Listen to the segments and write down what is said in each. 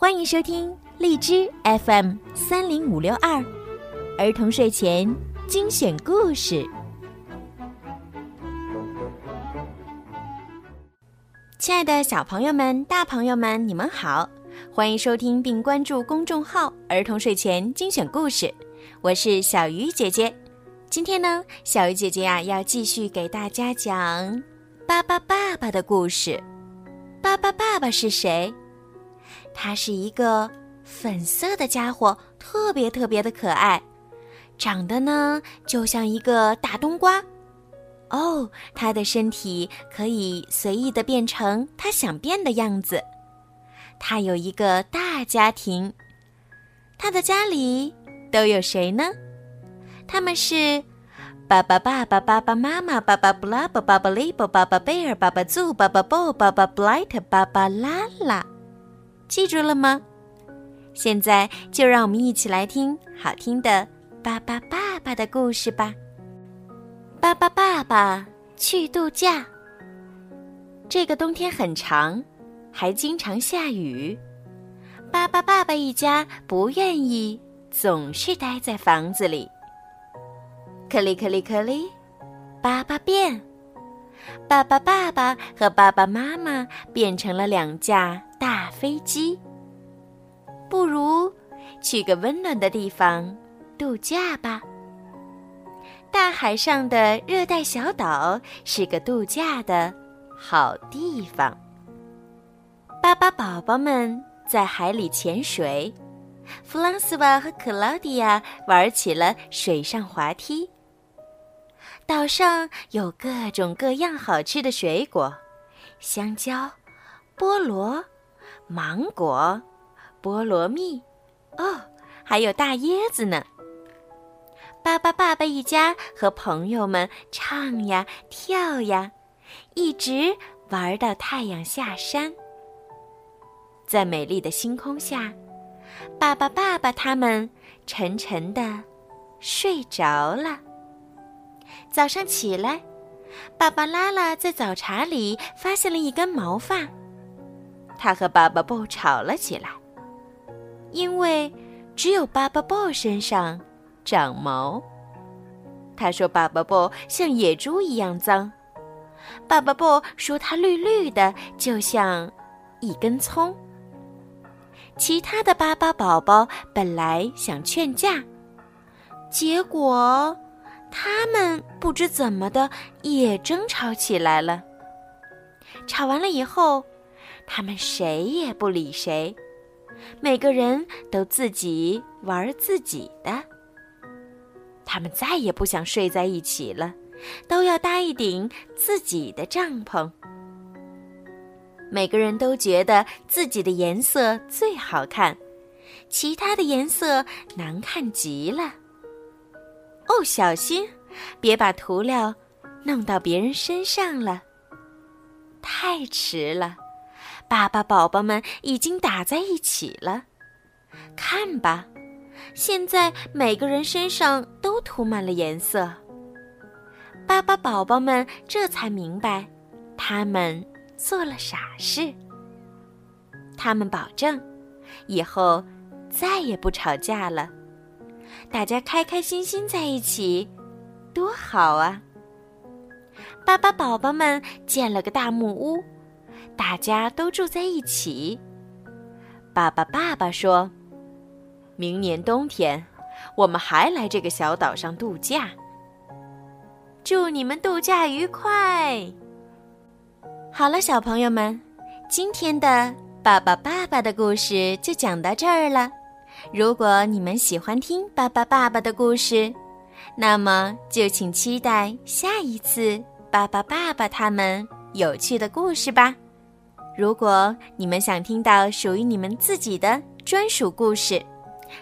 欢迎收听荔枝 FM 三零五六二儿童睡前精选故事。亲爱的小朋友们、大朋友们，你们好！欢迎收听并关注公众号“儿童睡前精选故事”，我是小鱼姐姐。今天呢，小鱼姐姐呀要继续给大家讲巴巴爸爸的故事。巴巴爸爸是谁？他是一个粉色的家伙，特别特别的可爱，长得呢就像一个大冬瓜。哦，他的身体可以随意的变成他想变的样子。他有一个大家庭，他的家里都有谁呢？他们是爸爸、爸爸、爸爸妈妈、爸爸布拉巴、爸爸利伯、爸爸贝尔、爸爸祖、爸爸布、爸爸布莱特、爸爸拉拉。记住了吗？现在就让我们一起来听好听的巴巴爸爸的故事吧。巴巴爸爸去度假。这个冬天很长，还经常下雨。巴巴爸爸一家不愿意总是待在房子里。克里克里克里，巴巴变。爸爸爸爸和爸爸妈妈变成了两架大飞机。不如去个温暖的地方度假吧。大海上的热带小岛是个度假的好地方。巴巴宝宝们在海里潜水，弗朗斯瓦和克劳迪亚玩起了水上滑梯。岛上有各种各样好吃的水果，香蕉、菠萝、芒果、菠萝蜜，哦，还有大椰子呢。巴巴爸爸一家和朋友们唱呀跳呀，一直玩到太阳下山。在美丽的星空下，爸爸爸爸他们沉沉的睡着了。早上起来，爸爸拉拉在早茶里发现了一根毛发，他和爸爸布吵了起来，因为只有爸爸布身上长毛。他说爸爸布像野猪一样脏，爸爸布说他绿绿的，就像一根葱。其他的巴巴宝宝本来想劝架，结果。他们不知怎么的也争吵起来了。吵完了以后，他们谁也不理谁，每个人都自己玩自己的。他们再也不想睡在一起了，都要搭一顶自己的帐篷。每个人都觉得自己的颜色最好看，其他的颜色难看极了。哦，小心，别把涂料弄到别人身上了。太迟了，爸爸宝宝们已经打在一起了。看吧，现在每个人身上都涂满了颜色。爸爸宝宝们这才明白，他们做了傻事。他们保证，以后再也不吵架了。大家开开心心在一起，多好啊！巴巴宝宝们建了个大木屋，大家都住在一起。爸爸爸爸说：“明年冬天，我们还来这个小岛上度假。祝你们度假愉快！”好了，小朋友们，今天的爸爸爸爸的故事就讲到这儿了。如果你们喜欢听巴巴爸爸的故事，那么就请期待下一次巴巴爸爸他们有趣的故事吧。如果你们想听到属于你们自己的专属故事，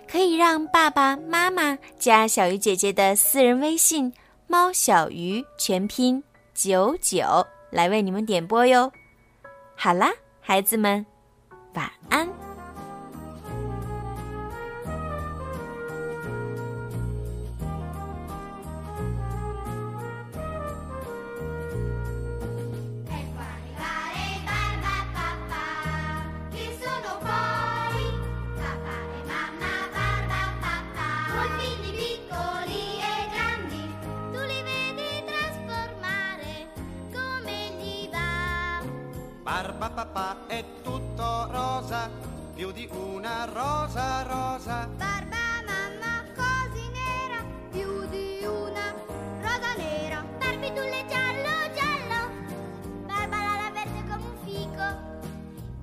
可以让爸爸妈妈加小鱼姐姐的私人微信“猫小鱼”全拼九九来为你们点播哟。好啦，孩子们，晚安。Barba papà è tutto rosa, più di una rosa rosa. Barba mamma così nera, più di una rosa nera. Barbitulle giallo giallo, barba la verde come un fico.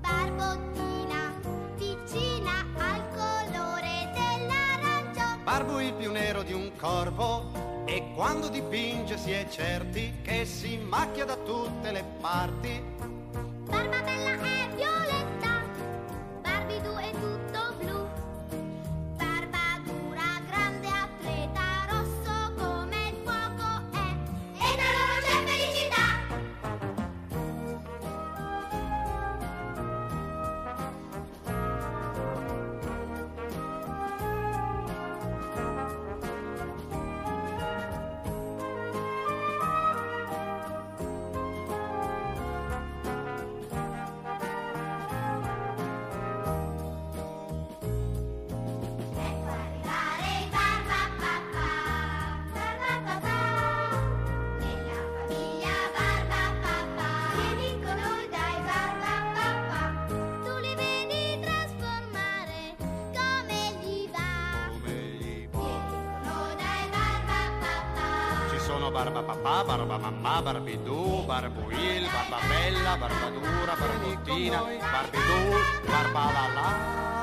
Barbottina vicina al colore dell'arancio. Barbo il più nero di un corvo e quando dipinge si è certi che si macchia da tutte le parti. forma bella barba papà, barba mamma, barbidù, barbuil, barba bella, barba dura, barbottina, barbidù, barba la la.